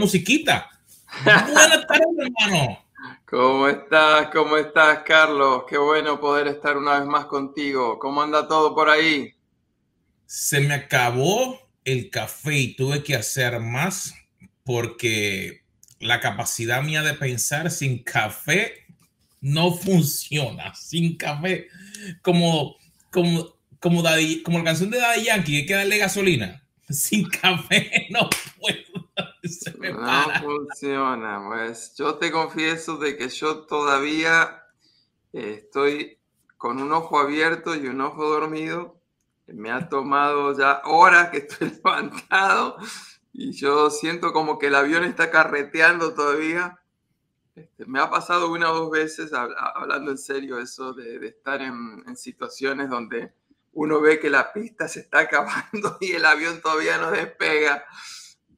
musiquita. Buenas tardes, hermano. ¿Cómo estás? ¿Cómo estás, Carlos? Qué bueno poder estar una vez más contigo. ¿Cómo anda todo por ahí? Se me acabó el café y tuve que hacer más porque la capacidad mía de pensar sin café no funciona. Sin café, como, como, como, como la canción de Daddy Yankee, hay que darle gasolina. Sin café no puedo. no funciona. Pues yo te confieso de que yo todavía estoy con un ojo abierto y un ojo dormido. Me ha tomado ya horas que estoy levantado y yo siento como que el avión está carreteando todavía. Este, me ha pasado una o dos veces, hablando en serio, eso de, estar en, en, situaciones donde uno ve que la pista se está acabando y el avión todavía no despega.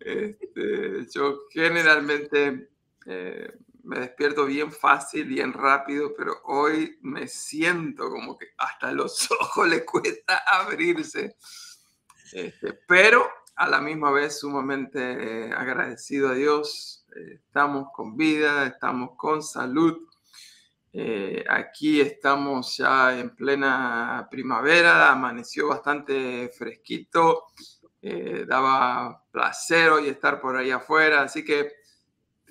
Este, yo generalmente eh, me despierto bien fácil, bien rápido, pero hoy me siento como que hasta los ojos le cuesta abrirse. Este, pero a la misma vez sumamente eh, agradecido a Dios. Eh, estamos con vida, estamos con salud. aquí estamos ya en plena primavera, amaneció bastante fresquito. Eh, daba placer hoy estar por ahí afuera. Así que,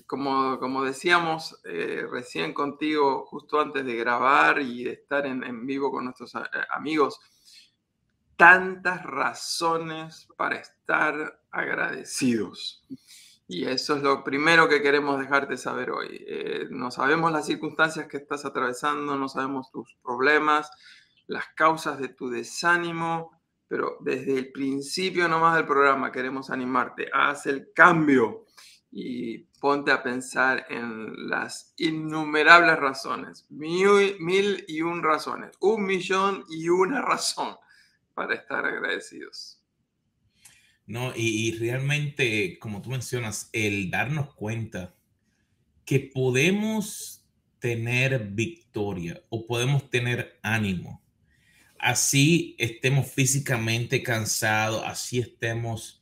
como, como decíamos eh, recién contigo, justo antes de grabar y de estar en, en vivo con nuestros eh, amigos, tantas razones para estar agradecidos. Y eso es lo primero que queremos dejarte saber hoy. no sabemos las circunstancias que estás atravesando, no sabemos tus problemas, las causas de tu desánimo, pero desde el principio nomás del programa queremos animarte, haz el cambio y ponte a pensar en las innumerables razones, mil, y un razones, un millón y una razón para estar agradecidos. No, y realmente, como tú mencionas, el darnos cuenta que podemos tener victoria o podemos tener ánimo así estemos físicamente cansados, así estemos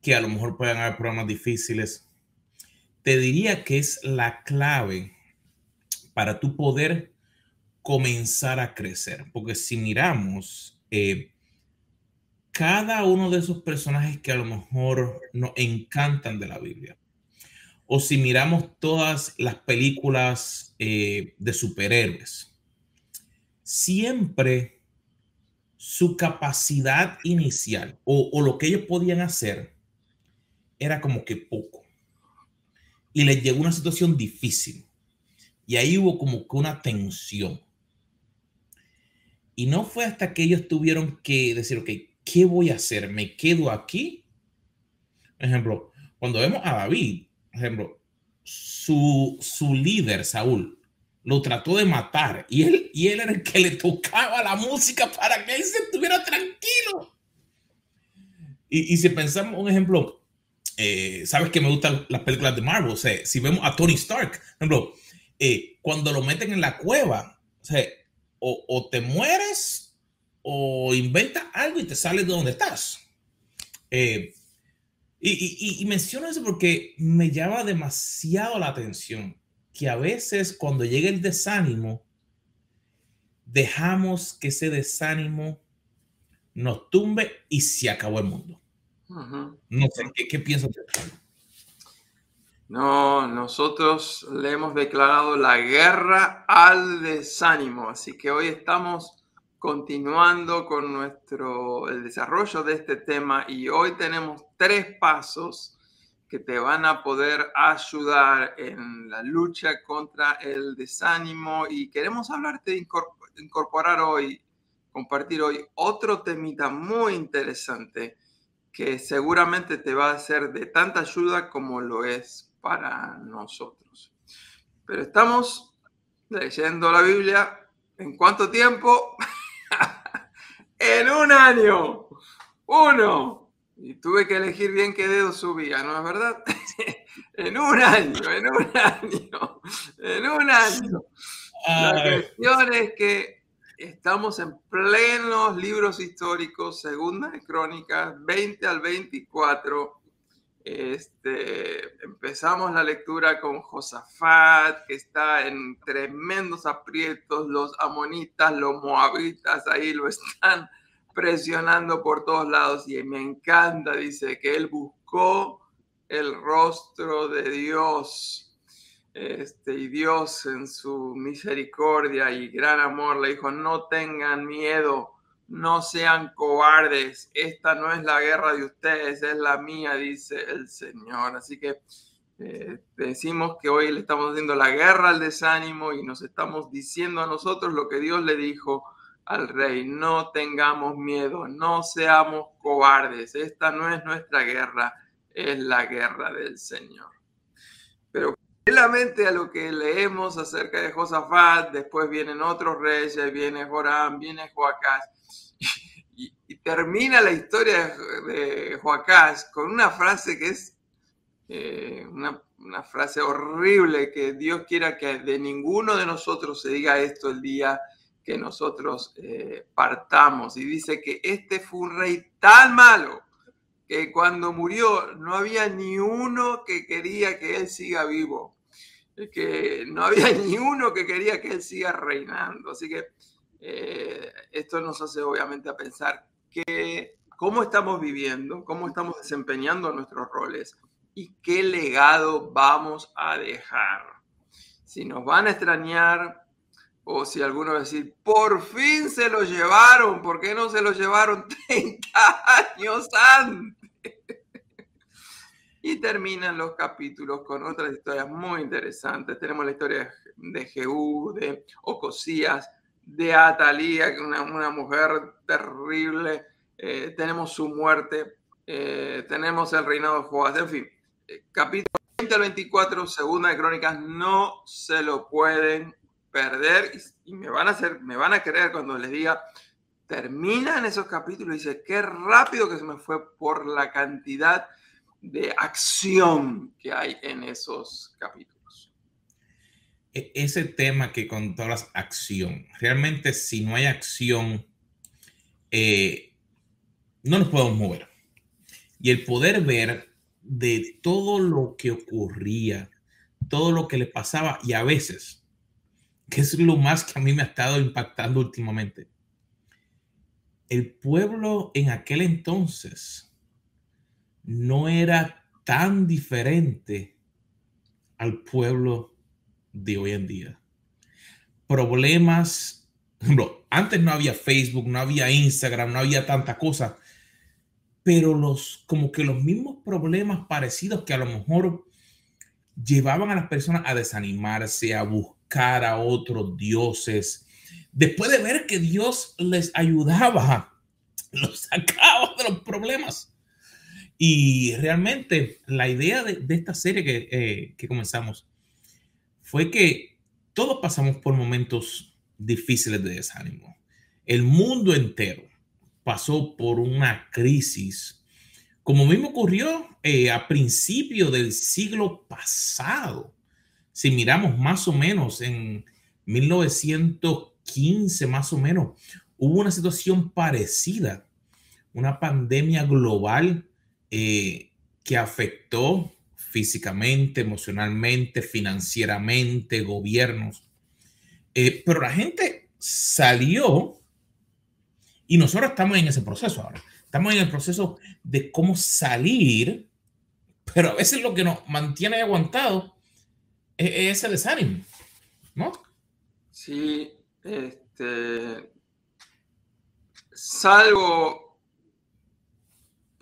que a lo mejor puedan haber problemas difíciles, te diría que es la clave para tu poder comenzar a crecer. Porque si miramos eh, cada uno de esos personajes que a lo mejor nos encantan de la Biblia, o si miramos todas las películas eh, de superhéroes, siempre su capacidad inicial o, lo que ellos podían hacer era como que poco. Y les llegó una situación difícil. Y ahí hubo como que una tensión. Y no fue hasta que ellos tuvieron que decir, ok, ¿qué voy a hacer? ¿Me quedo aquí? Ejemplo, cuando vemos a David, ejemplo, su, su líder, Saúl, lo trató de matar y él, y él era el que le tocaba la música para que él se estuviera tranquilo. Y, y si pensamos un ejemplo, eh, sabes que me gustan las películas de Marvel, o sea, si vemos a Tony Stark, eh, cuando lo meten en la cueva, o te mueres o inventas algo y te sales de donde estás. Eh, y, y, y, menciono eso porque me llama demasiado la atención que a veces cuando llega el desánimo, dejamos que ese desánimo nos tumbe y se acabó el mundo. No sé, ¿qué, qué piensas No, nosotros le hemos declarado la guerra al desánimo, así que hoy estamos continuando con nuestro el desarrollo de este tema y hoy tenemos tres pasos que te van a poder ayudar en la lucha contra el desánimo y queremos hablarte de incorporar hoy, compartir hoy otro temita muy interesante que seguramente te va a ser de tanta ayuda como lo es para nosotros. Pero estamos leyendo la Biblia. ¿En cuánto tiempo? en un año. Uno. Y tuve que elegir bien qué dedo subía, ¿no es verdad? en un año, en un año, en un año. La cuestión es que estamos en plenos libros históricos, segunda de crónicas, 20 al 24. Este, empezamos la lectura con Josafat, que está en tremendos aprietos, los amonitas, los moabitas, ahí lo están presionando por todos lados y me encanta, dice, que él buscó el rostro de Dios. Este, y Dios en su misericordia y gran amor le dijo, no tengan miedo, no sean cobardes, esta no es la guerra de ustedes, es la mía, dice el Señor. Así que eh, decimos que hoy le estamos haciendo la guerra al desánimo y nos estamos diciendo a nosotros lo que Dios le dijo al rey, no tengamos miedo, no seamos cobardes, esta no es nuestra guerra, es la guerra del Señor. Pero paralelamente a lo que leemos acerca de Josafat, después vienen otros reyes, viene Joram, viene Joacás, y, termina la historia de, Joacás con una frase que es eh, una, una, frase horrible, que Dios quiera que de ninguno de nosotros se diga esto el día que nosotros eh, partamos. Y dice que este fue un rey tan malo que cuando murió no había ni uno que quería que él siga vivo, que no había ni uno que quería que él siga reinando. Así que eh, esto nos hace obviamente a pensar que cómo estamos viviendo, cómo estamos desempeñando nuestros roles y qué legado vamos a dejar. Si nos van a extrañar o si alguno va a decir, por fin se lo llevaron, ¿por qué no se lo llevaron 30 años antes? y terminan los capítulos con otras historias muy interesantes. Tenemos la historia de Jehú, de Ocosías, de Atalía, una, una mujer terrible. Eh, tenemos su muerte. Eh, tenemos el reinado de Joás. En fin, eh, capítulo 20 al 24, segunda de Crónicas, no se lo pueden perder y, me van a hacer, me van a creer cuando les diga, terminan esos capítulos y dice, qué rápido que se me fue por la cantidad de acción que hay en esos capítulos. E, ese tema que controlas acción, realmente si no hay acción, eh, no nos podemos mover. Y el poder ver de todo lo que ocurría, todo lo que le pasaba y a veces que es lo más que a mí me ha estado impactando últimamente. El pueblo en aquel entonces no era tan diferente al pueblo de hoy en día. Problemas, antes no había Facebook, no había Instagram, no había tanta cosa, pero los como que los mismos problemas parecidos que a lo mejor llevaban a las personas a desanimarse, a buscar a otros dioses, después de ver que Dios les ayudaba, los sacaba de los problemas. Y realmente la idea de, esta serie que, eh, que comenzamos fue que todos pasamos por momentos difíciles de desánimo. El mundo entero pasó por una crisis, como mismo ocurrió eh, a principio del siglo pasado si miramos más o menos en 1915, más o menos, hubo una situación parecida, una pandemia global eh, que afectó físicamente, emocionalmente, financieramente, gobiernos. Eh, pero la gente salió y nosotros estamos en ese proceso ahora. Estamos en el proceso de cómo salir, pero a veces lo que nos mantiene aguantado ese desánimo, ¿no? Sí, este, salvo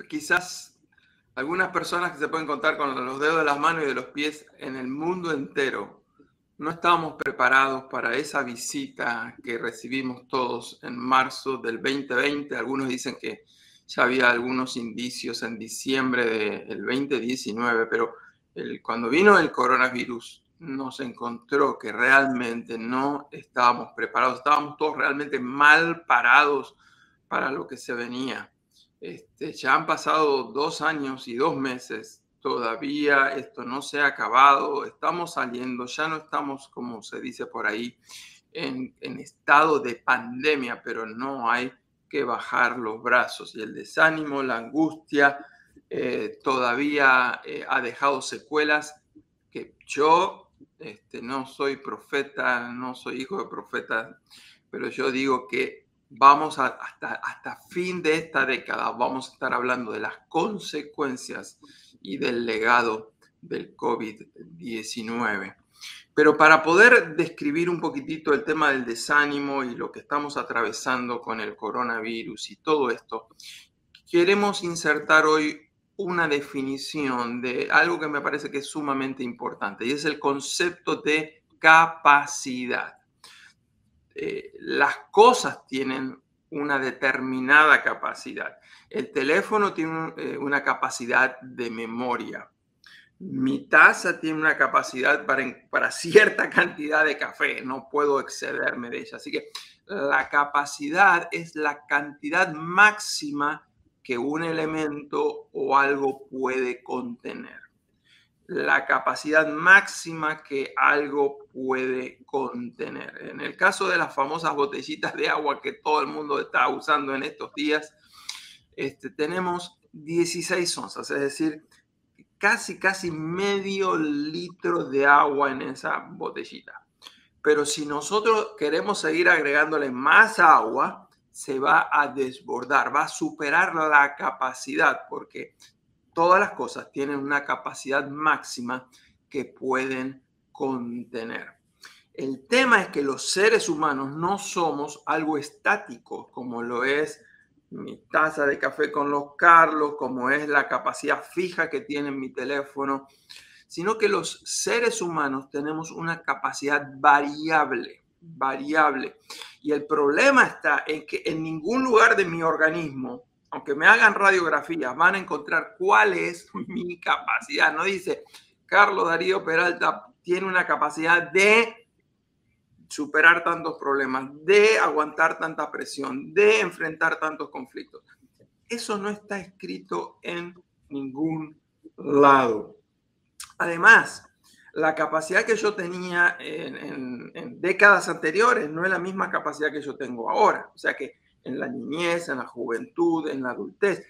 quizás algunas personas que se pueden contar con los dedos de las manos y de los pies en el mundo entero, no estábamos preparados para esa visita que recibimos todos en marzo del 2020. Algunos dicen que ya había algunos indicios en diciembre del 2019, pero el, cuando vino el coronavirus, nos encontró que realmente no estábamos preparados, estábamos todos realmente mal parados para lo que se venía. Este, ya han pasado dos años y dos meses, todavía esto no se ha acabado, estamos saliendo, ya no estamos, como se dice por ahí, en, en estado de pandemia, pero no hay que bajar los brazos y el desánimo, la angustia, eh, todavía eh, ha dejado secuelas que yo este, no soy profeta, no soy hijo de profeta, pero yo digo que vamos hasta, hasta fin de esta década, vamos a estar hablando de las consecuencias y del legado del COVID-19. Pero para poder describir un poquitito el tema del desánimo y lo que estamos atravesando con el coronavirus y todo esto, queremos insertar hoy una definición de algo que me parece que es sumamente importante y es el concepto de capacidad. Eh, las cosas tienen una determinada capacidad. El teléfono tiene eh, una capacidad de memoria. Mi taza tiene una capacidad para, para cierta cantidad de café. No puedo excederme de ella. Así que la capacidad es la cantidad máxima que un elemento o algo puede contener. La capacidad máxima que algo puede contener. En el caso de las famosas botellitas de agua que todo el mundo está usando en estos días, este, tenemos 16 onzas, es decir, casi, casi medio litro de agua en esa botellita. Pero si nosotros queremos seguir agregándole más agua, se va a desbordar, va a superar la capacidad, porque todas las cosas tienen una capacidad máxima que pueden contener. El tema es que los seres humanos no somos algo estático, como lo es mi taza de café con los Carlos, como es la capacidad fija que tiene mi teléfono, sino que los seres humanos tenemos una capacidad variable variable. Y el problema está en que en ningún lugar de mi organismo, aunque me hagan radiografías, van a encontrar cuál es mi capacidad. No dice, Carlos Darío Peralta tiene una capacidad de superar tantos problemas, de aguantar tanta presión, de enfrentar tantos conflictos. Eso no está escrito en ningún lado. Además, la capacidad que yo tenía en, décadas anteriores no es la misma capacidad que yo tengo ahora. O sea que en la niñez, en la juventud, en la adultez,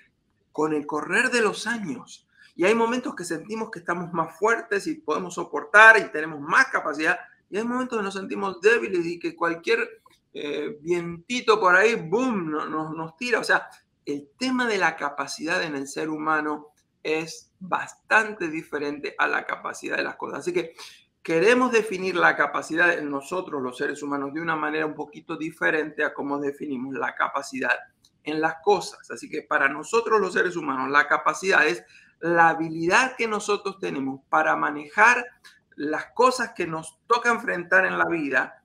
con el correr de los años. Y hay momentos que sentimos que estamos más fuertes y podemos soportar y tenemos más capacidad. Y hay momentos que nos sentimos débiles y que cualquier eh, vientito por ahí, boom, nos, nos tira. O sea, el tema de la capacidad en el ser humano es bastante diferente a la capacidad de las cosas. Así que queremos definir la capacidad en nosotros, los seres humanos, de una manera un poquito diferente a cómo definimos la capacidad en las cosas. Así que para nosotros los seres humanos, la capacidad es la habilidad que nosotros tenemos para manejar las cosas que nos toca enfrentar en la vida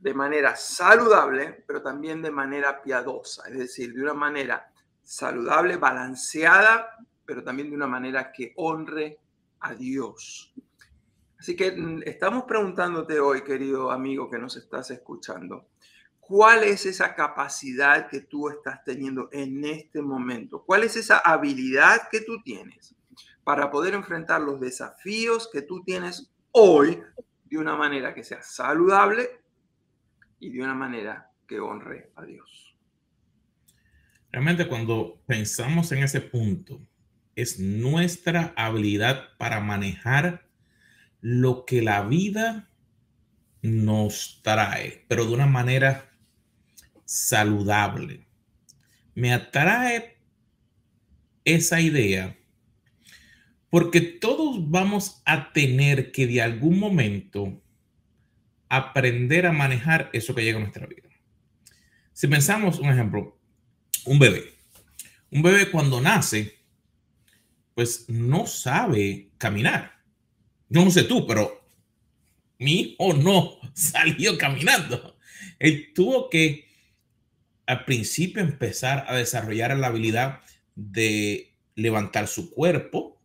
de manera saludable, pero también de manera piadosa, es decir, de una manera saludable, balanceada, pero también de una manera que honre a Dios. Así que mm, estamos preguntándote hoy, querido amigo que nos estás escuchando, ¿cuál es esa capacidad que tú estás teniendo en este momento? ¿Cuál es esa habilidad que tú tienes para poder enfrentar los desafíos que tú tienes hoy de una manera que sea saludable y de una manera que honre a Dios? Realmente cuando pensamos en ese punto, es nuestra habilidad para manejar lo que la vida nos trae, pero de una manera saludable. Me atrae esa idea porque todos vamos a tener que de algún momento aprender a manejar eso que llega a nuestra vida. Si pensamos, un ejemplo, un bebé. Un bebé cuando nace, pues no sabe caminar. Yo no sé tú, pero mi hijo no salió caminando. Él tuvo que al principio empezar a desarrollar la habilidad de levantar su cuerpo,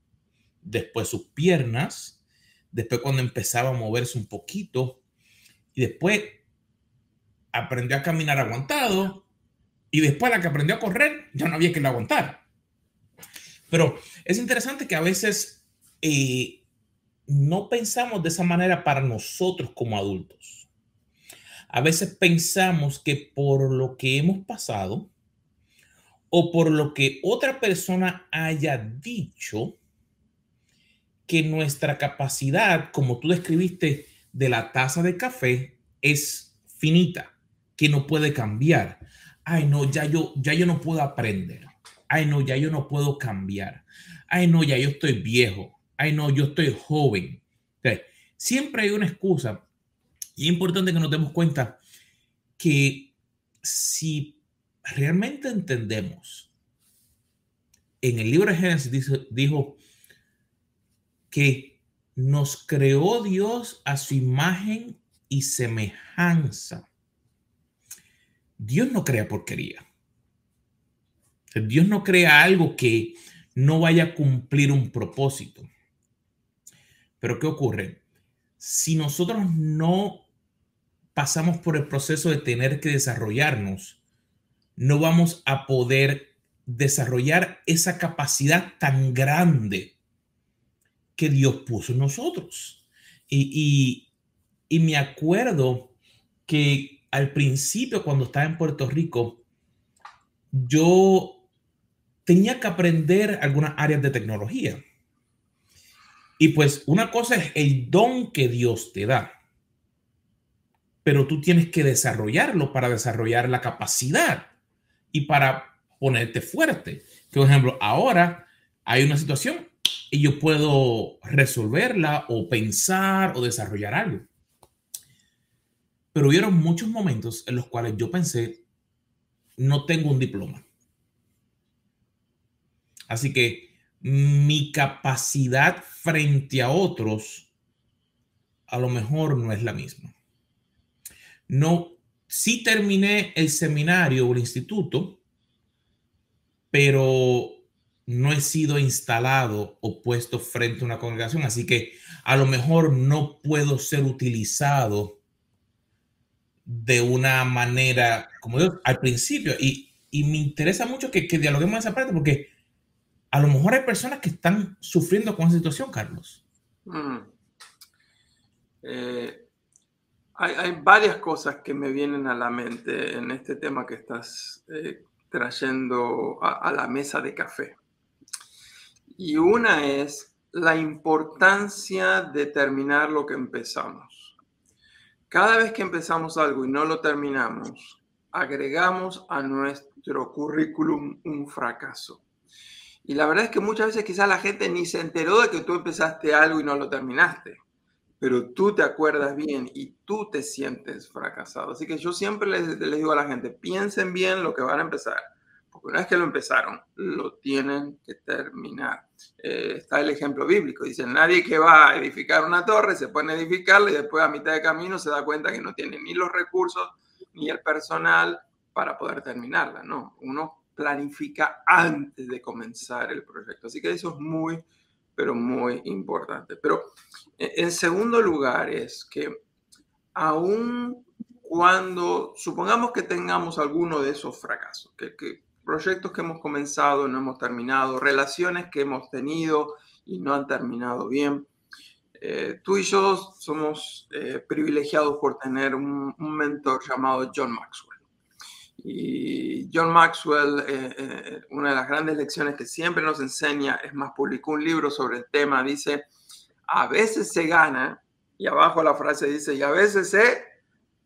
después sus piernas, después cuando empezaba a moverse un poquito y después aprendió a caminar aguantado y después la que aprendió a correr ya no había que lo aguantar. Pero es interesante que a veces eh, no pensamos de esa manera para nosotros como adultos. A veces pensamos que por lo que hemos pasado o por lo que otra persona haya dicho que nuestra capacidad, como tú describiste, de la taza de café es finita, que no puede cambiar. Ay, no, ya yo, ya yo no puedo aprender. Ay, no, ya yo no puedo cambiar. Ay, no, ya yo estoy viejo. Ay, no, yo estoy joven. siempre hay una excusa. Y es importante que nos demos cuenta que si realmente entendemos, en el libro de Génesis dijo que nos creó Dios a su imagen y semejanza. Dios no crea porquería. Dios no crea algo que no vaya a cumplir un propósito. Pero ¿qué ocurre? Si nosotros no pasamos por el proceso de tener que desarrollarnos, no vamos a poder desarrollar esa capacidad tan grande que Dios puso en nosotros. Y, y, me acuerdo que al principio, cuando estaba en Puerto Rico, yo tenía que aprender algunas áreas de tecnología. Y pues una cosa es el don que Dios te da, pero tú tienes que desarrollarlo para desarrollar la capacidad y para ponerte fuerte. por ejemplo, ahora hay una situación y yo puedo resolverla o pensar o desarrollar algo. Pero hubieron muchos momentos en los cuales yo pensé, no tengo un diploma. Así que mi capacidad frente a otros a lo mejor no es la misma. No, sí terminé el seminario o el instituto, pero no he sido instalado o puesto frente a una congregación, así que a lo mejor no puedo ser utilizado de una manera como yo al principio. Y, me interesa mucho que, que dialoguemos esa parte porque a lo mejor hay personas que están sufriendo con esa situación, Carlos. Mm. Eh, hay, varias cosas que me vienen a la mente en este tema que estás eh, trayendo a la mesa de café. Y una es la importancia de terminar lo que empezamos. Cada vez que empezamos algo y no lo terminamos, agregamos a nuestro currículum un fracaso. Y la verdad es que muchas veces quizás la gente ni se enteró de que tú empezaste algo y no lo terminaste, pero tú te acuerdas bien y tú te sientes fracasado. Así que yo siempre les, les digo a la gente, piensen bien lo que van a empezar una vez que lo empezaron, lo tienen que terminar. Eh, está el ejemplo bíblico. Dice, nadie que va a edificar una torre se pone a edificarla y después a mitad de camino se da cuenta que no tiene ni los recursos ni el personal para poder terminarla. No, uno planifica antes de comenzar el proyecto. Así que eso es muy, pero muy importante. Pero eh, en segundo lugar es que aún cuando supongamos que tengamos alguno de esos fracasos, que, proyectos que hemos comenzado no hemos terminado, relaciones que hemos tenido y no han terminado bien. Eh, tú y yo somos eh, privilegiados por tener un, mentor llamado John Maxwell. Y John Maxwell, eh, una de las grandes lecciones que siempre nos enseña, es más, publicó un libro sobre el tema, dice, a veces se gana, y abajo la frase dice, y a veces se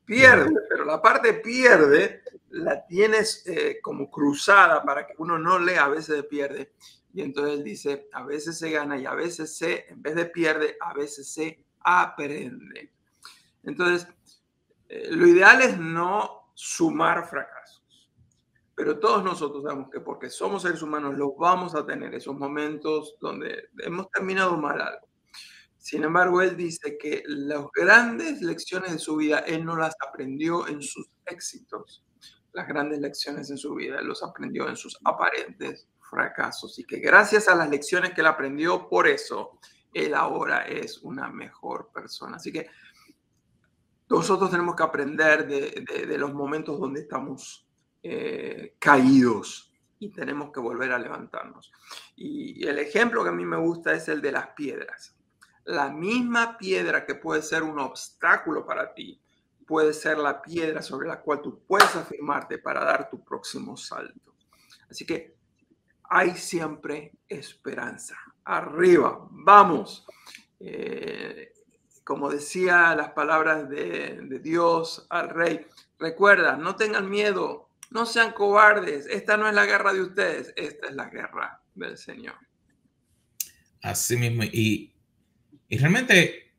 pierde, pero la parte pierde la tienes eh, como cruzada para que uno no lea, a veces se pierde. Y entonces él dice, a veces se gana y a veces se, en vez de pierde, a veces se aprende. Entonces, eh, lo ideal es no sumar fracasos. Pero todos nosotros sabemos que porque somos seres humanos, los vamos a tener esos momentos donde hemos terminado mal algo. Sin embargo, él dice que las grandes lecciones de su vida, él no las aprendió en sus éxitos, las grandes lecciones en su vida los aprendió en sus aparentes fracasos y que gracias a las lecciones que él aprendió, por eso él ahora es una mejor persona. Así que nosotros tenemos que aprender de, los momentos donde estamos eh, caídos y tenemos que volver a levantarnos. Y el ejemplo que a mí me gusta es el de las piedras. La misma piedra que puede ser un obstáculo para ti, puede ser la piedra sobre la cual tú puedes afirmarte para dar tu próximo salto. Así que hay siempre esperanza. Arriba, vamos. Eh, como decía las palabras de, de Dios al rey, recuerda, no tengan miedo, no sean cobardes, esta no es la guerra de ustedes, esta es la guerra del Señor. Así mismo, y, realmente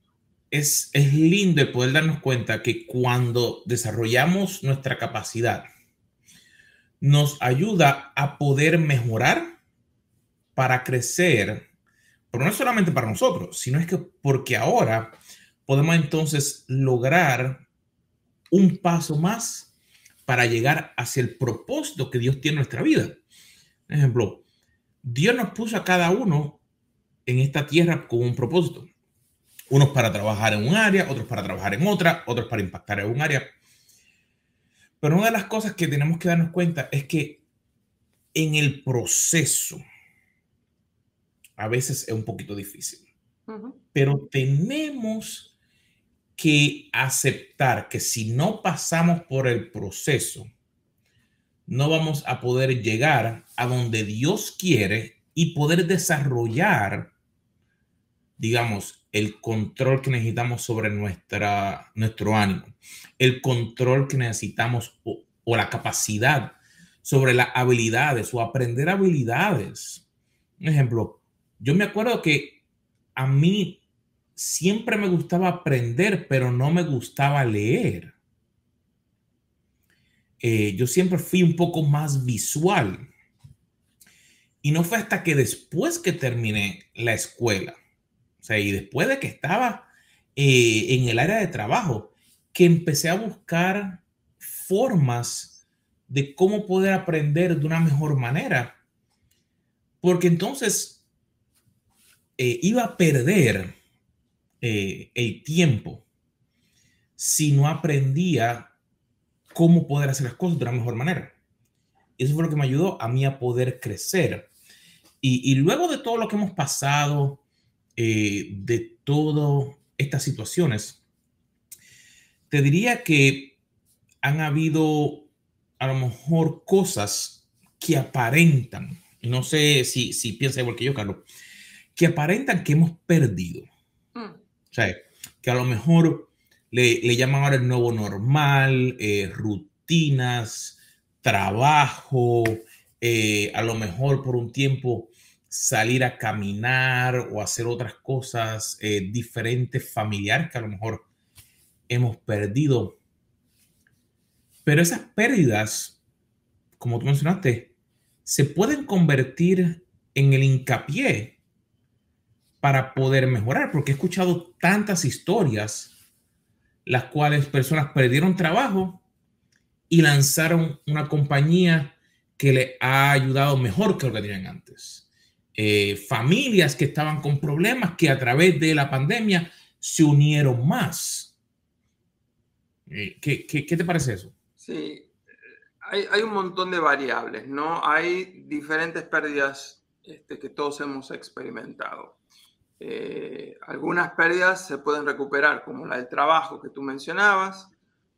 es, es lindo el poder darnos cuenta que cuando desarrollamos nuestra capacidad, nos ayuda a poder mejorar para crecer, pero no solamente para nosotros, sino es que porque ahora podemos entonces lograr un paso más para llegar hacia el propósito que Dios tiene en nuestra vida. Por ejemplo, Dios nos puso a cada uno en esta tierra con un propósito. Unos para trabajar en un área, otros para trabajar en otra, otros para impactar en un área. Pero una de las cosas que tenemos que darnos cuenta es que en el proceso a veces es un poquito difícil. Pero tenemos que aceptar que si no pasamos por el proceso, no vamos a poder llegar a donde Dios quiere y poder desarrollar, digamos, el control que necesitamos sobre nuestra, nuestro ánimo, el control que necesitamos o, o la capacidad sobre las habilidades o aprender habilidades. Un ejemplo, yo me acuerdo que a mí siempre me gustaba aprender, pero no me gustaba leer. Eh, yo siempre fui un poco más visual. Y no fue hasta que después que terminé la escuela, o sea, y después de que estaba eh, en el área de trabajo, que empecé a buscar formas de cómo poder aprender de una mejor manera. Porque entonces eh, iba a perder el tiempo si no aprendía cómo poder hacer las cosas de una mejor manera. Y eso fue lo que me ayudó a mí a poder crecer. Y, luego de todo lo que hemos pasado, eh, de todas estas situaciones, te diría que han habido a lo mejor cosas que aparentan, y no sé si, si piensa igual que yo, Carlos, que aparentan que hemos perdido. Mm. O sea, que a lo mejor le, llaman ahora el nuevo normal, eh, rutinas, trabajo, eh, a lo mejor por un tiempo salir a caminar o hacer otras cosas eh, diferentes, familiares que a lo mejor hemos perdido. Pero esas pérdidas, como tú mencionaste, se pueden convertir en el hincapié para poder mejorar, porque he escuchado tantas historias las cuales personas perdieron trabajo y lanzaron una compañía que le ha ayudado mejor que lo que tenían antes. Eh, familias que estaban con problemas que a través de la pandemia se unieron más. Eh, ¿qué, qué, te parece eso? Sí, hay, hay, un montón de variables, ¿no? Hay diferentes pérdidas este, que todos hemos experimentado. Eh, algunas pérdidas se pueden recuperar, como la del trabajo que tú mencionabas,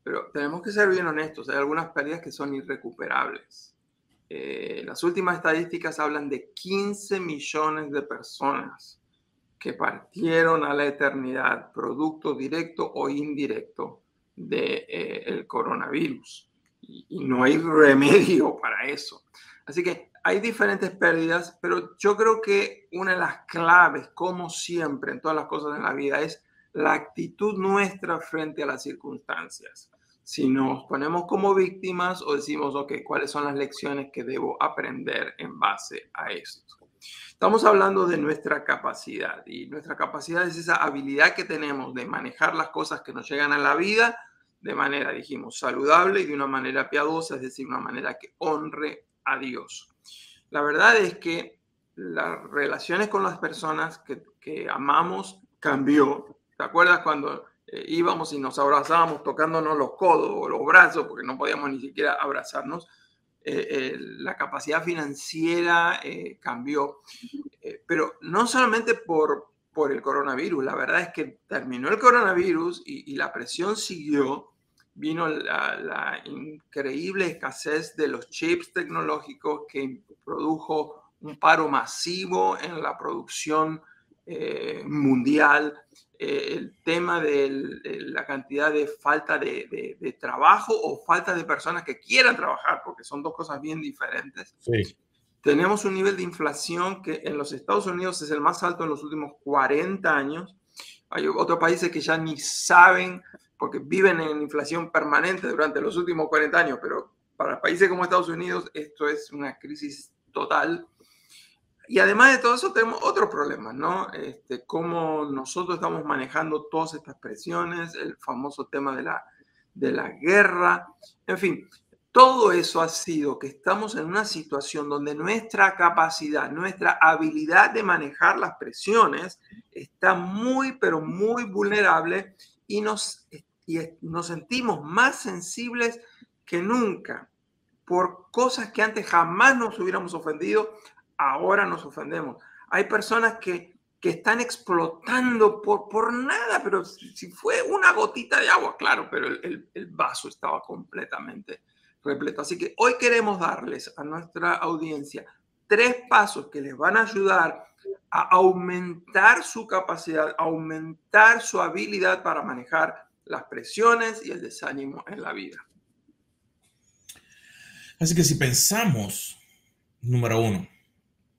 pero tenemos que ser bien honestos, hay algunas pérdidas que son irrecuperables. Eh, las últimas estadísticas hablan de 15 millones de personas que partieron a la eternidad, producto directo o indirecto del de, eh, coronavirus. Y no hay remedio para eso. Así que hay diferentes pérdidas, pero yo creo que una de las claves, como siempre en todas las cosas en la vida, es la actitud nuestra frente a las circunstancias. Si nos ponemos como víctimas o decimos, ok, ¿cuáles son las lecciones que debo aprender en base a esto? Estamos hablando de nuestra capacidad y nuestra capacidad es esa habilidad que tenemos de manejar las cosas que nos llegan a la vida de manera, dijimos, saludable y de una manera piadosa, es decir, una manera que honre a Dios. La verdad es que las relaciones con las personas que, amamos cambió. ¿Te acuerdas cuando eh, íbamos y nos abrazábamos tocándonos los codos o los brazos porque no podíamos ni siquiera abrazarnos? Eh, eh, la capacidad financiera cambió. pero no solamente por, por el coronavirus, la verdad es que terminó el coronavirus y la presión siguió vino la, increíble escasez de los chips tecnológicos que produjo un paro masivo en la producción eh, mundial, eh, el tema de la cantidad de falta de, trabajo o falta de personas que quieran trabajar, porque son dos cosas bien diferentes. Tenemos un nivel de inflación que en los Estados Unidos es el más alto en los últimos 40 años. Hay otros países que ya ni saben porque viven en inflación permanente durante los últimos 40 años, pero para países como Estados Unidos esto es una crisis total. Y además de todo eso tenemos otros problemas, ¿no? Este, cómo nosotros estamos manejando todas estas presiones, el famoso tema de la, de la guerra, en fin, todo eso ha sido que estamos en una situación donde nuestra capacidad, nuestra habilidad de manejar las presiones está muy, pero muy vulnerable y nos y nos sentimos más sensibles que nunca por cosas que antes jamás nos hubiéramos ofendido, ahora nos ofendemos. Hay personas que, que están explotando por, por nada, pero si, fue una gotita de agua, claro, pero el, el vaso estaba completamente repleto. Así que hoy queremos darles a nuestra audiencia tres pasos que les van a ayudar a aumentar su capacidad, aumentar su habilidad para manejar las presiones y el desánimo en la vida. Así que si pensamos, número uno,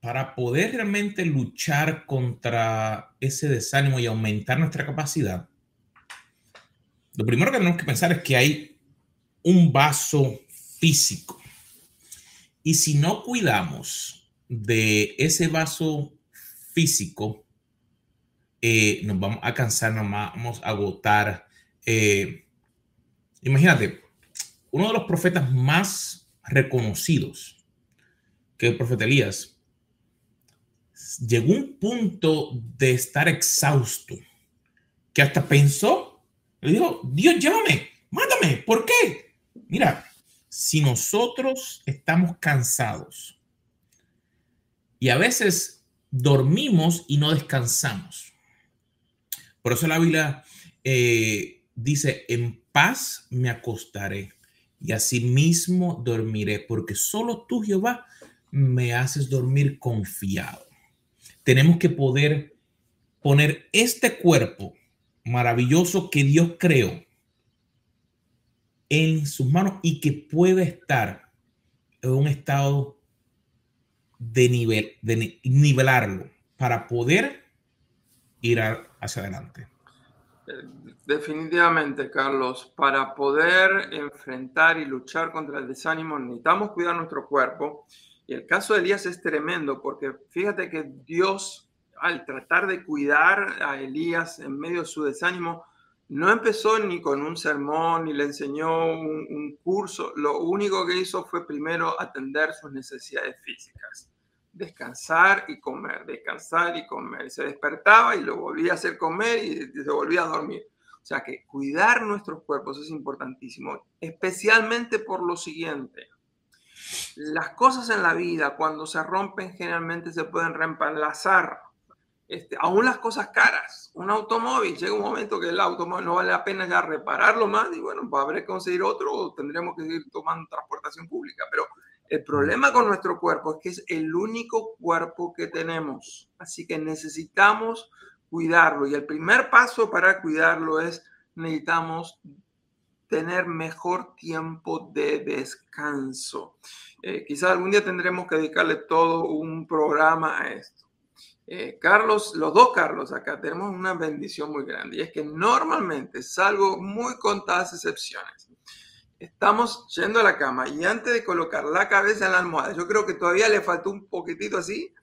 para poder realmente luchar contra ese desánimo y aumentar nuestra capacidad, lo primero que tenemos que pensar es que hay un vaso físico. Y si no cuidamos de ese vaso físico, eh, nos vamos a cansar, nos vamos a agotar, eh, imagínate, uno de los profetas más reconocidos, que el profeta Elías, llegó a un punto de estar exhausto, que hasta pensó, le dijo, Dios, llámame, mándame, ¿por qué? Mira, si nosotros estamos cansados y a veces dormimos y no descansamos, por eso la Biblia eh, dice, en paz me acostaré y asimismo dormiré, porque solo tú, Jehová, me haces dormir confiado. Tenemos que poder poner este cuerpo maravilloso que Dios creó en sus manos y que puede estar en un estado de nivel, de nivelarlo para poder ir hacia adelante. Definitivamente, Carlos, para poder enfrentar y luchar contra el desánimo necesitamos cuidar nuestro cuerpo. Y el caso de Elías es tremendo porque fíjate que Dios, al tratar de cuidar a Elías en medio de su desánimo, no empezó ni con un sermón ni le enseñó un, un curso. Lo único que hizo fue primero atender sus necesidades físicas descansar y comer, descansar y comer. Se despertaba y lo volvía a hacer comer y se volvía a dormir. O sea que cuidar nuestros cuerpos es importantísimo, especialmente por lo siguiente. Las cosas en la vida, cuando se rompen, generalmente se pueden reemplazar. Este, aún las cosas caras, un automóvil, llega un momento que el automóvil no vale la pena ya repararlo más y bueno, a haber que conseguir otro o tendremos que seguir tomando transportación pública. Pero el problema con nuestro cuerpo es que es el único cuerpo que tenemos. Así que necesitamos cuidarlo. Y el primer paso para cuidarlo es necesitamos tener mejor tiempo de descanso. Eh, quizás algún día tendremos que dedicarle todo un programa a esto. Eh, Carlos, los dos Carlos acá tenemos una bendición muy grande y es que normalmente, salvo muy contadas excepciones, estamos yendo a la cama y antes de colocar la cabeza en la almohada, yo creo que todavía le faltó un poquitito así,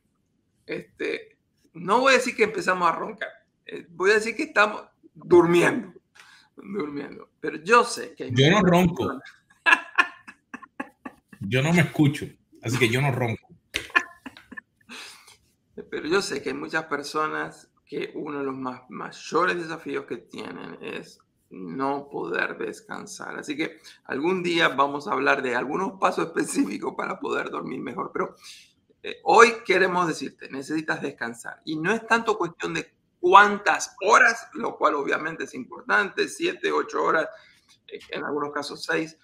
este, no voy a decir que empezamos a roncar, eh, voy a decir que estamos durmiendo, durmiendo, pero yo sé que... Yo no ronco. yo no me escucho, así que yo no ronco. Pero yo sé que hay muchas personas que uno de los más mayores desafíos que tienen es no poder descansar. Así que algún día vamos a hablar de algunos pasos específicos para poder dormir mejor, pero eh, hoy queremos decirte, necesitas descansar. Y no es tanto cuestión de cuántas horas, lo cual obviamente es importante, siete, ocho horas, en algunos casos seis,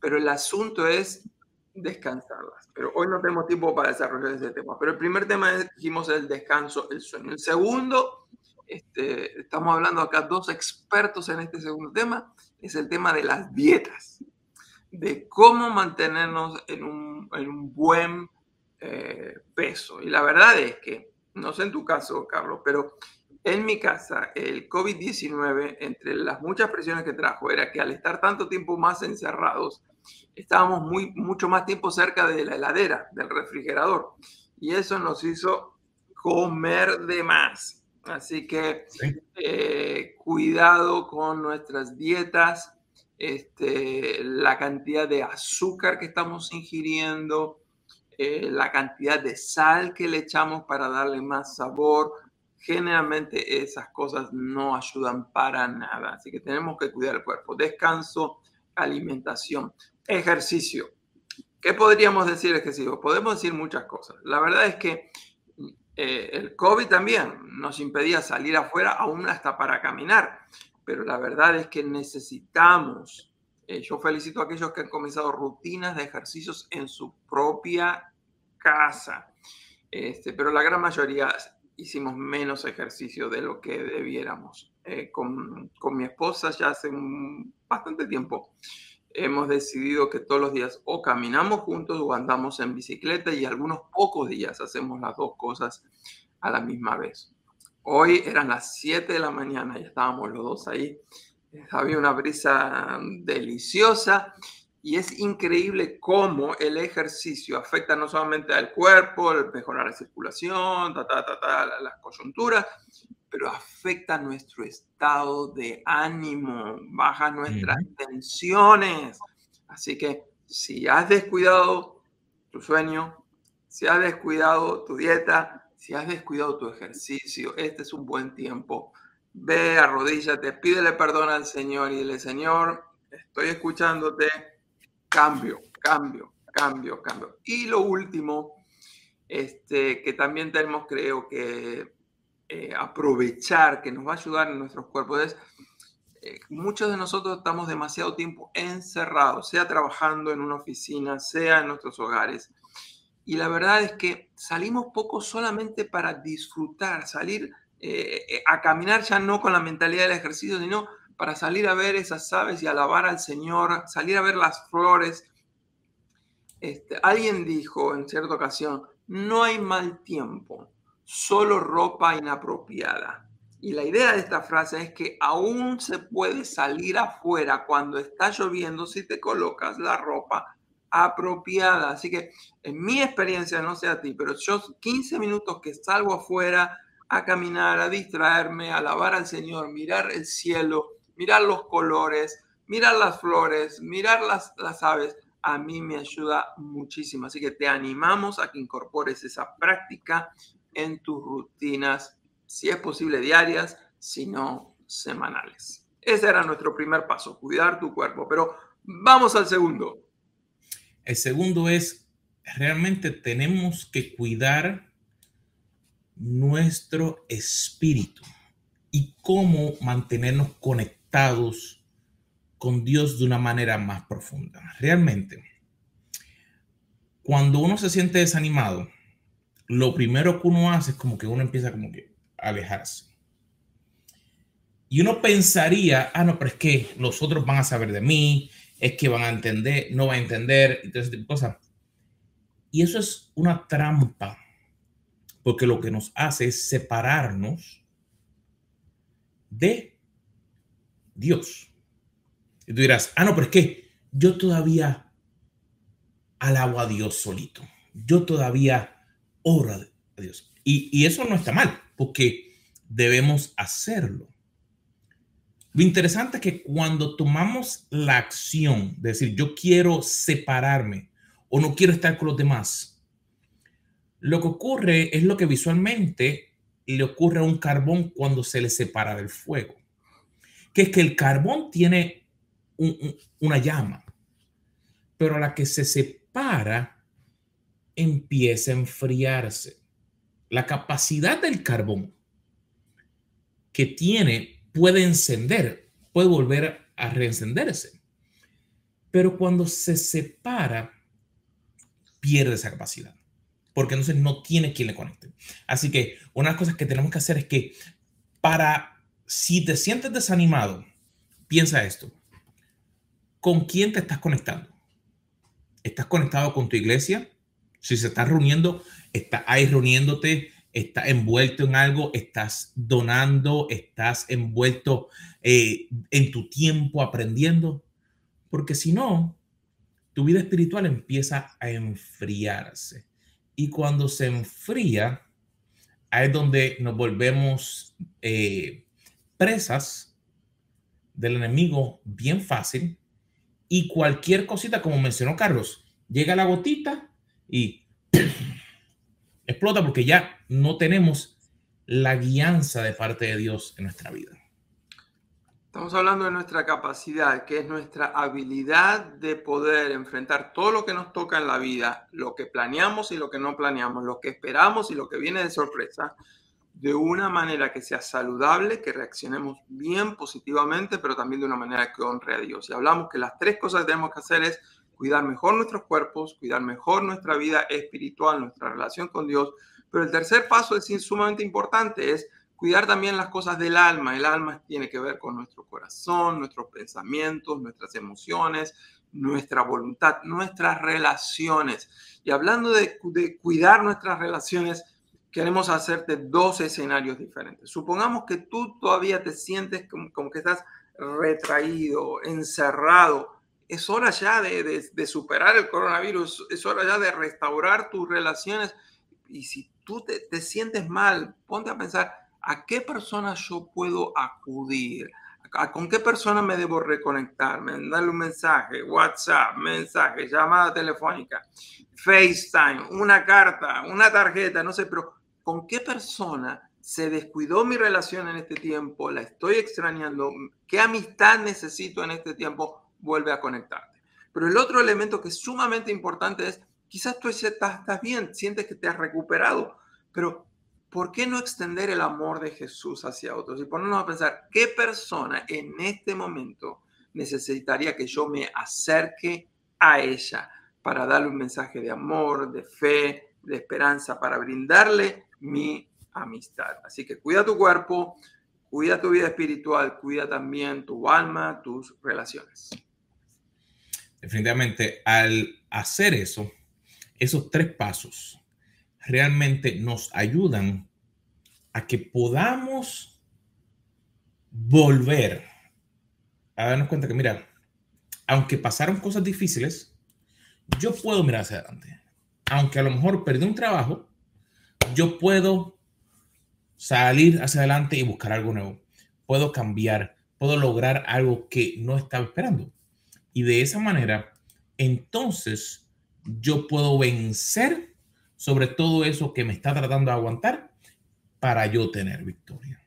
pero el asunto es descansarlas. Pero hoy no tenemos tiempo para desarrollar ese tema. Pero el primer tema es, dijimos, el descanso, el sueño. El segundo, este, estamos hablando acá dos expertos en este segundo tema, es el tema de las dietas, de cómo mantenernos en un, en un buen eh, peso. Y la verdad es que, no sé en tu caso, Carlos, pero en mi casa, el COVID-19, entre las muchas presiones que trajo, era que al estar tanto tiempo más encerrados, estábamos muy, mucho más tiempo cerca de la heladera, del refrigerador. Y eso nos hizo comer de más. Así que eh, cuidado con nuestras dietas, este, la cantidad de azúcar que estamos ingiriendo, eh, la cantidad de sal que le echamos para darle más sabor. Generalmente esas cosas no ayudan para nada, así que tenemos que cuidar el cuerpo. Descanso, alimentación, ejercicio. ¿Qué podríamos decir ejercicio? Podemos decir muchas cosas. La verdad es que eh, el COVID también nos impedía salir afuera, aún hasta para caminar, pero la verdad es que necesitamos eh, yo felicito a aquellos que han comenzado rutinas de ejercicios en su propia casa, este, pero la gran mayoría hicimos menos ejercicio de lo que debiéramos. Eh, con, con, mi esposa ya hace un, bastante tiempo hemos decidido que todos los días o caminamos juntos o andamos en bicicleta y algunos pocos días hacemos las dos cosas a la misma vez. Hoy eran las 7 de la mañana y estábamos los dos ahí había una brisa deliciosa y es increíble cómo el ejercicio afecta no solamente al cuerpo, el mejorar la circulación, ta, ta, ta, las coyunturas, pero afecta nuestro estado de ánimo, baja nuestras tensiones. Así que si has descuidado tu sueño, si has descuidado tu dieta, si has descuidado tu ejercicio, este es un buen tiempo ve, arrodíllate, pídele perdón al Señor y dile, Señor, estoy escuchándote, cambio, cambio, cambio, cambio. Y lo último, este, que también tenemos, creo que, eh, aprovechar, que nos va a ayudar en nuestros cuerpos, es eh, muchos de nosotros estamos demasiado tiempo encerrados, sea trabajando en una oficina, sea en nuestros hogares. Y la verdad es que salimos poco solamente para disfrutar, salir eh, a caminar ya no con la mentalidad del ejercicio, sino para salir a ver esas aves y alabar al Señor, salir a ver las flores. Este, alguien dijo en cierta ocasión, no hay mal tiempo, solo ropa inapropiada. Y la idea de esta frase es que aún se puede salir afuera cuando está lloviendo si te colocas la ropa apropiada. Así que en mi experiencia, no sé a ti, pero yo 15 minutos que salgo afuera, a caminar, a distraerme, a alabar al Señor, mirar el cielo, mirar los colores, mirar las flores, mirar las, las aves, a mí me ayuda muchísimo. Así que te animamos a que incorpores esa práctica en tus rutinas, si es posible diarias, si no semanales. Ese era nuestro primer paso, cuidar tu cuerpo. Pero vamos al segundo. El segundo es, realmente tenemos que cuidar nuestro espíritu y cómo mantenernos conectados con Dios de una manera más profunda. Realmente, cuando uno se siente desanimado, lo primero que uno hace es como que uno empieza como que a alejarse. Y uno pensaría, ah, no, pero es que los otros van a saber de mí, es que van a entender, no van a entender, y todo tipo de cosas. Y eso es una trampa porque lo que nos hace es separarnos de Dios. Y tú dirás, ah, no, pero es que yo todavía alabo a Dios solito. Yo todavía oro a Dios. Y, y eso no está mal, porque debemos hacerlo. Lo interesante es que cuando tomamos la acción de decir, yo quiero separarme o no quiero estar con los demás, lo que ocurre es lo que visualmente le ocurre a un carbón cuando se le separa del fuego, que es que el carbón tiene una llama, pero a la que se separa empieza a enfriarse. La capacidad del carbón que tiene puede encender, puede volver a reencenderse. Pero cuando se separa, pierde esa capacidad, porque entonces no tiene quien le conecte. Así que una de las cosas que tenemos que hacer es que para, si te sientes desanimado, piensa esto, ¿con quién te estás conectando? ¿Estás conectado con tu iglesia? Si se está reuniendo, está ahí reuniéndote, estás envuelto en algo, estás donando, estás envuelto eh, en tu tiempo aprendiendo. Porque si no, tu vida espiritual empieza a enfriarse. Y cuando se enfría, ahí es donde nos volvemos eh, presas del enemigo bien fácil. Y cualquier cosita, como mencionó Carlos, llega la gotita y explota porque ya no tenemos la guianza de parte de Dios en nuestra vida. Estamos hablando de nuestra capacidad, que es nuestra habilidad de poder enfrentar todo lo que nos toca en la vida, lo que planeamos y lo que no planeamos, lo que esperamos y lo que viene de sorpresa, de una manera que sea saludable, que reaccionemos bien positivamente, pero también de una manera que honre a Dios. Y hablamos que las tres cosas que tenemos que hacer es cuidar mejor nuestros cuerpos, cuidar mejor nuestra vida espiritual, nuestra relación con Dios. Pero el tercer paso es sumamente importante, es cuidar también las cosas del alma. El alma tiene que ver con nuestro corazón, nuestros pensamientos, nuestras emociones, nuestra voluntad, nuestras relaciones. Y hablando de, cuidar nuestras relaciones, queremos hacerte dos escenarios diferentes. Supongamos que tú todavía te sientes como, como que estás retraído, encerrado es hora ya de, superar el coronavirus, es hora ya de restaurar tus relaciones. Y si tú te, sientes mal, ponte a pensar, ¿a qué persona yo puedo acudir? ¿Con qué persona me debo reconectarme? Darle un mensaje, WhatsApp, mensaje, llamada telefónica, FaceTime, una carta, una tarjeta, no sé, pero ¿con qué persona se descuidó mi relación en este tiempo? ¿La estoy extrañando? ¿Qué amistad necesito en este tiempo? Vuelve a conectarte. Pero el otro elemento que es sumamente importante es, quizás tú estás, estás bien, sientes que te has recuperado, pero ¿por qué no extender el amor de Jesús hacia otros? Y ponernos a pensar, ¿qué persona en este momento necesitaría que yo me acerque a ella para darle un mensaje de amor, de fe, de esperanza, para brindarle mi amistad? Así que cuida tu cuerpo, cuida tu vida espiritual, cuida también tu alma, tus relaciones definitivamente al hacer eso, esos tres pasos realmente nos ayudan a que podamos volver a darnos cuenta que, mira, aunque pasaron cosas difíciles, yo puedo mirar hacia adelante. Aunque a lo mejor perdí un trabajo, yo puedo salir hacia adelante y buscar algo nuevo. Puedo cambiar, puedo lograr algo que no estaba esperando. Y de esa manera, entonces yo puedo vencer sobre todo eso que me está tratando de aguantar para yo tener victoria.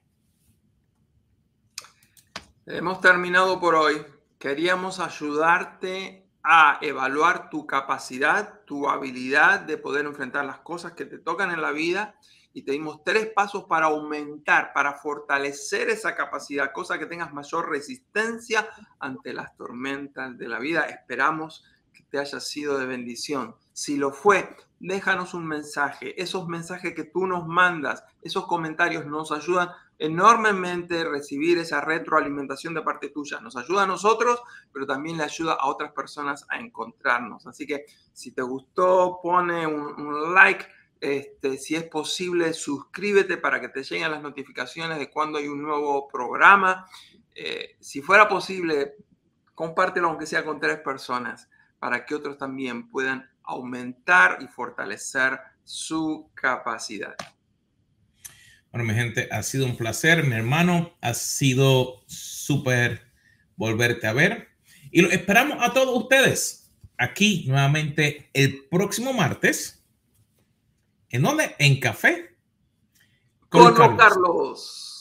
Hemos terminado por hoy. Queríamos ayudarte a evaluar tu capacidad, tu habilidad de poder enfrentar las cosas que te tocan en la vida y te dimos tres pasos para aumentar, para fortalecer esa capacidad, cosa que tengas mayor resistencia ante las tormentas de la vida. Esperamos que te haya sido de bendición. Si lo fue, déjanos un mensaje. Esos mensajes que tú nos mandas, esos comentarios nos ayudan enormemente a recibir esa retroalimentación de parte tuya. Nos ayuda a nosotros, pero también le ayuda a otras personas a encontrarnos. Así que si te gustó, pone un like este, si es posible, suscríbete para que te lleguen las notificaciones de cuando hay un nuevo programa. Eh, si fuera posible, compártelo aunque sea con tres personas para que otros también puedan aumentar y fortalecer su capacidad. Bueno, mi gente, ha sido un placer, mi hermano, ha sido súper volverte a ver y lo esperamos a todos ustedes aquí nuevamente el próximo martes ¿En dónde? En café. Con, Carlos.